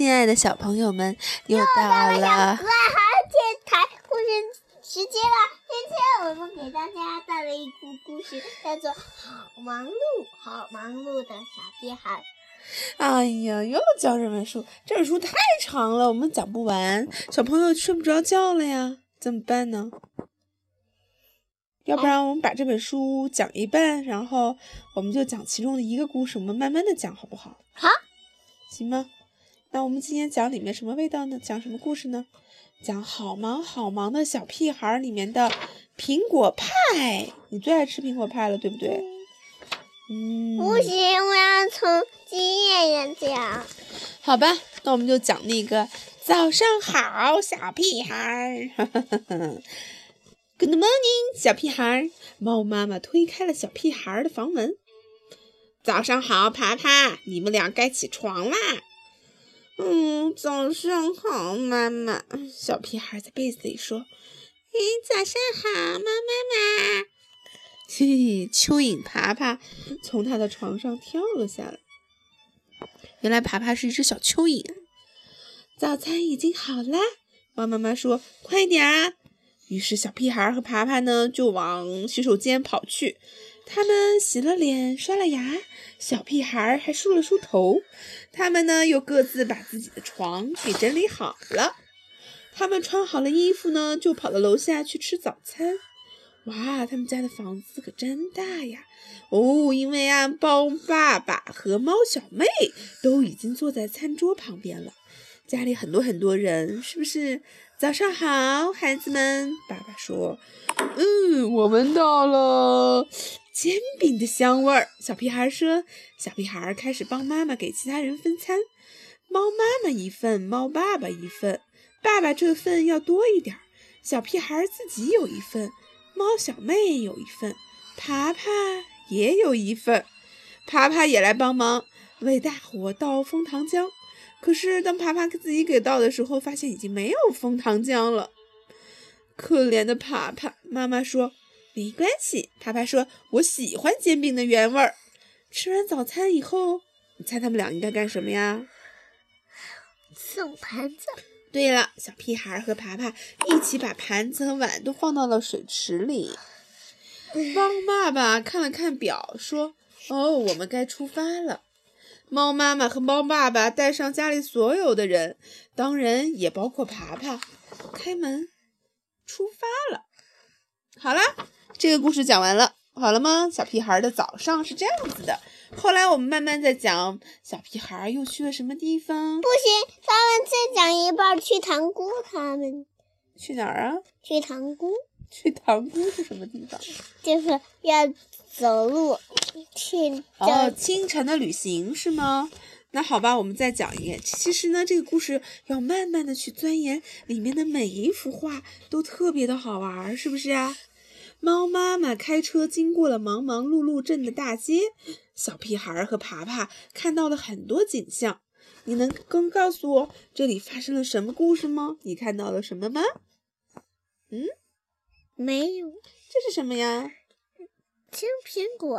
亲爱的小朋友们，又到了了小可爱电台故事时间了。今天我们给大家带来一个故事，叫做《好忙碌，好忙碌的小屁孩》。哎呀，又讲这本书，这本书太长了，我们讲不完，小朋友睡不着觉了呀，怎么办呢？要不然我们把这本书讲一半，然后我们就讲其中的一个故事，我们慢慢的讲，好不好？好，行吗？那我们今天讲里面什么味道呢？讲什么故事呢？讲好忙好忙的小屁孩里面的苹果派，你最爱吃苹果派了，对不对？嗯，不行，我要从经验上讲。好吧，那我们就讲那个早上好，小屁孩。Good morning，小屁孩。猫妈妈推开了小屁孩的房门。早上好，爬爬，你们俩该起床啦。嗯，早上好，妈妈。小屁孩在被子里说：“哎，早上好，猫妈妈。”嘿嘿，蚯蚓爬爬从他的床上跳了下来。原来爬爬是一只小蚯蚓。早餐已经好了，猫妈妈说：“快点啊！”于是小屁孩和爬爬呢就往洗手间跑去。他们洗了脸，刷了牙，小屁孩还梳了梳头。他们呢又各自把自己的床给整理好了。他们穿好了衣服呢，就跑到楼下去吃早餐。哇，他们家的房子可真大呀！哦，因为啊，猫爸爸和猫小妹都已经坐在餐桌旁边了。家里很多很多人，是不是？早上好，孩子们。爸爸说：“嗯，我闻到了煎饼的香味儿。”小屁孩说：“小屁孩开始帮妈妈给其他人分餐，猫妈妈一份，猫爸爸一份，爸爸这份要多一点。小屁孩自己有一份，猫小妹有一份，爬爬也有一份，爬爬也来帮忙为大伙倒蜂糖浆。”可是，当爬爬给自己给倒的时候，发现已经没有蜂糖浆了。可怜的爬爬，妈妈说：“没关系。”爬爬说：“我喜欢煎饼的原味儿。”吃完早餐以后，你猜他们俩应该干什么呀？送盘子。对了，小屁孩和爬爬一起把盘子和碗都放到了水池里。猫爸爸看了看表，说：“哦，我们该出发了。”猫妈妈和猫爸爸带上家里所有的人，当然也包括爬爬，开门出发了。好啦，这个故事讲完了，好了吗？小屁孩的早上是这样子的。后来我们慢慢再讲，小屁孩又去了什么地方？不行，咱们再讲一半去塘沽。他们去哪儿啊？去塘沽。去塘沽是什么地方？就是要走路去。哦，清晨的旅行是吗？那好吧，我们再讲一遍。其实呢，这个故事要慢慢的去钻研，里面的每一幅画都特别的好玩，是不是啊？猫妈妈开车经过了忙忙碌碌镇的大街，小屁孩和爬爬看到了很多景象。你能更告诉我这里发生了什么故事吗？你看到了什么吗？嗯？没有，这是什么呀？青苹果。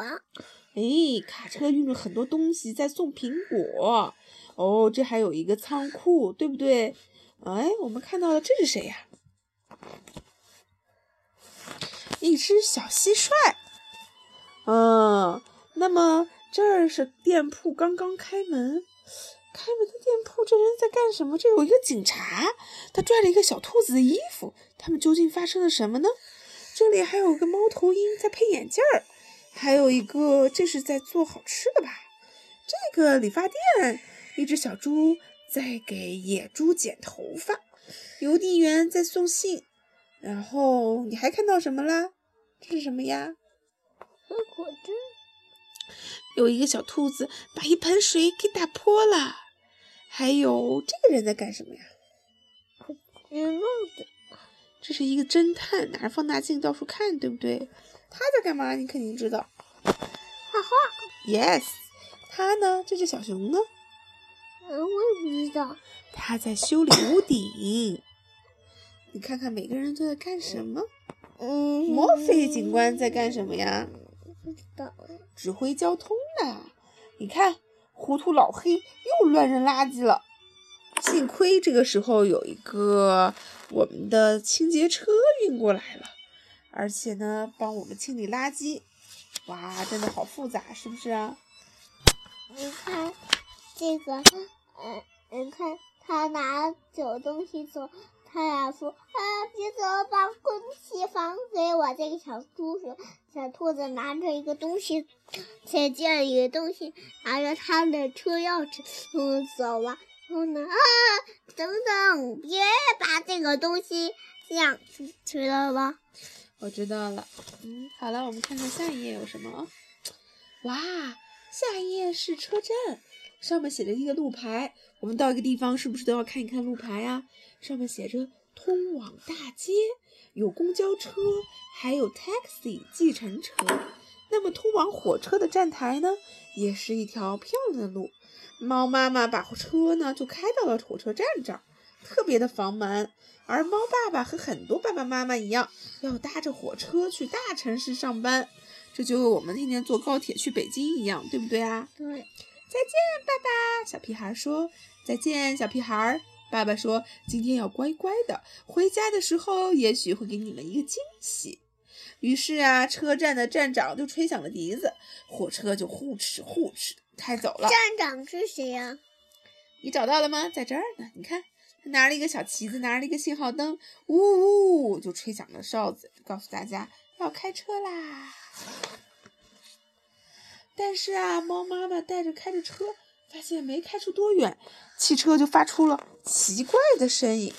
哎，卡车运了很多东西在送苹果。哦，这还有一个仓库，对不对？哎，我们看到了，这是谁呀？一只小蟋蟀。嗯，那么这儿是店铺刚刚开门，开门的店铺，这人在干什么？这有一个警察，他拽了一个小兔子的衣服。他们究竟发生了什么呢？这里还有个猫头鹰在配眼镜儿，还有一个这是在做好吃的吧？这个理发店，一只小猪在给野猪剪头发，邮递员在送信，然后你还看到什么啦？这是什么呀？喝果汁。有一个小兔子把一盆水给打破了，还有这个人在干什么呀？戴帽子。这是一个侦探，拿着放大镜到处看，对不对？他在干嘛？你肯定知道，画画。Yes，他呢？这只小熊呢？嗯，我也不知道。他在修理屋顶。你看看每个人都在干什么？嗯，墨菲警官在干什么呀？不知道。指挥交通呢。你看，糊涂老黑又乱扔垃圾了。幸亏这个时候有一个我们的清洁车运过来了，而且呢，帮我们清理垃圾。哇，真的好复杂，是不是啊？你看这个，嗯，你看他拿走东西走，他俩说：“啊，别走，把东西还给我。”这个小猪说：“小兔子拿着一个东西，再见一个东西，拿着他的车钥匙，嗯，走了。然后呢，啊，等等，别把这个东西这样知道吧？我知道了。嗯，好了，我们看看下一页有什么？哇，下一页是车站，上面写着一个路牌。我们到一个地方是不是都要看一看路牌呀？上面写着通往大街，有公交车，还有 taxi 计程车。那么通往火车的站台呢，也是一条漂亮的路。猫妈妈把车呢就开到了火车站这儿，特别的防蛮。而猫爸爸和很多爸爸妈妈一样，要搭着火车去大城市上班，这就我们天天坐高铁去北京一样，对不对啊？对。再见，爸爸。小屁孩说：“再见，小屁孩。”爸爸说：“今天要乖乖的，回家的时候也许会给你们一个惊喜。”于是啊，车站的站长就吹响了笛子，火车就呼哧呼哧开走了。站长是谁呀？你找到了吗？在这儿呢。你看，他拿了一个小旗子，拿了一个信号灯，呜呜，就吹响了哨子，告诉大家要开车啦。但是啊，猫妈妈带着开着车，发现没开出多远，汽车就发出了奇怪的声音。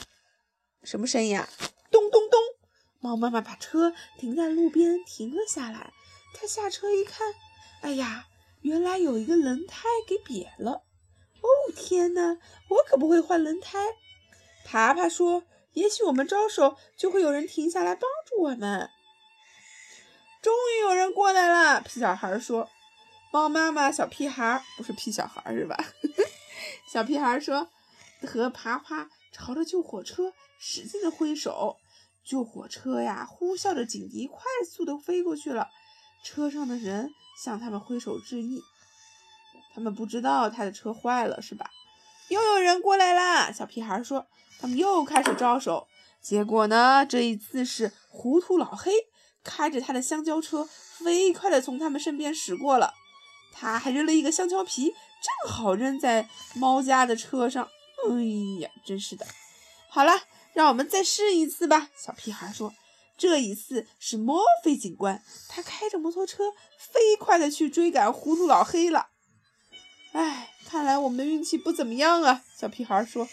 什么声音啊？咚咚咚！猫妈妈把车停在路边，停了下来。她下车一看，哎呀，原来有一个轮胎给瘪了。哦天哪，我可不会换轮胎。爬爬说：“也许我们招手，就会有人停下来帮助我们。”终于有人过来了，皮小孩说。猫妈妈小屁孩儿不是屁小孩儿是吧？小屁孩说：“和爬爬朝着救火车使劲的挥手，救火车呀呼啸着警笛，快速的飞过去了。车上的人向他们挥手致意。他们不知道他的车坏了是吧？又有人过来啦！小屁孩说：“他们又开始招手。结果呢？这一次是糊涂老黑开着他的香蕉车，飞快的从他们身边驶过了。”他还扔了一个香蕉皮，正好扔在猫家的车上。哎呀，真是的！好了，让我们再试一次吧。小屁孩说：“这一次是墨菲警官，他开着摩托车飞快的去追赶糊涂老黑了。”哎，看来我们的运气不怎么样啊。小屁孩说：“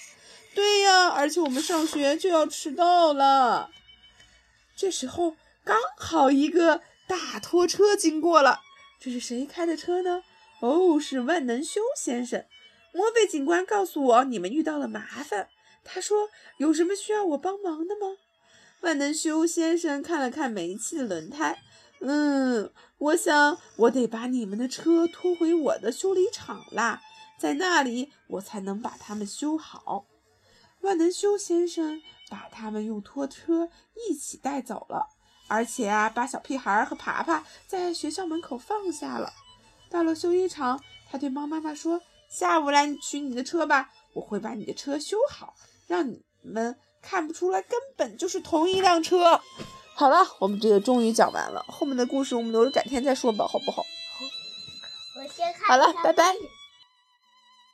对呀，而且我们上学就要迟到了。”这时候刚好一个大拖车经过了。这是谁开的车呢？哦，是万能修先生。摩菲警官告诉我，你们遇到了麻烦。他说：“有什么需要我帮忙的吗？”万能修先生看了看煤气的轮胎，嗯，我想我得把你们的车拖回我的修理厂啦，在那里我才能把它们修好。万能修先生把他们用拖车一起带走了。而且啊，把小屁孩和爬爬在学校门口放下了。到了修理厂，他对猫妈妈说：“下午来取你的车吧，我会把你的车修好，让你们看不出来根本就是同一辆车。”好了，我们这个终于讲完了，后面的故事我们留着改天再说吧，好不好？我先看。好了，拜拜。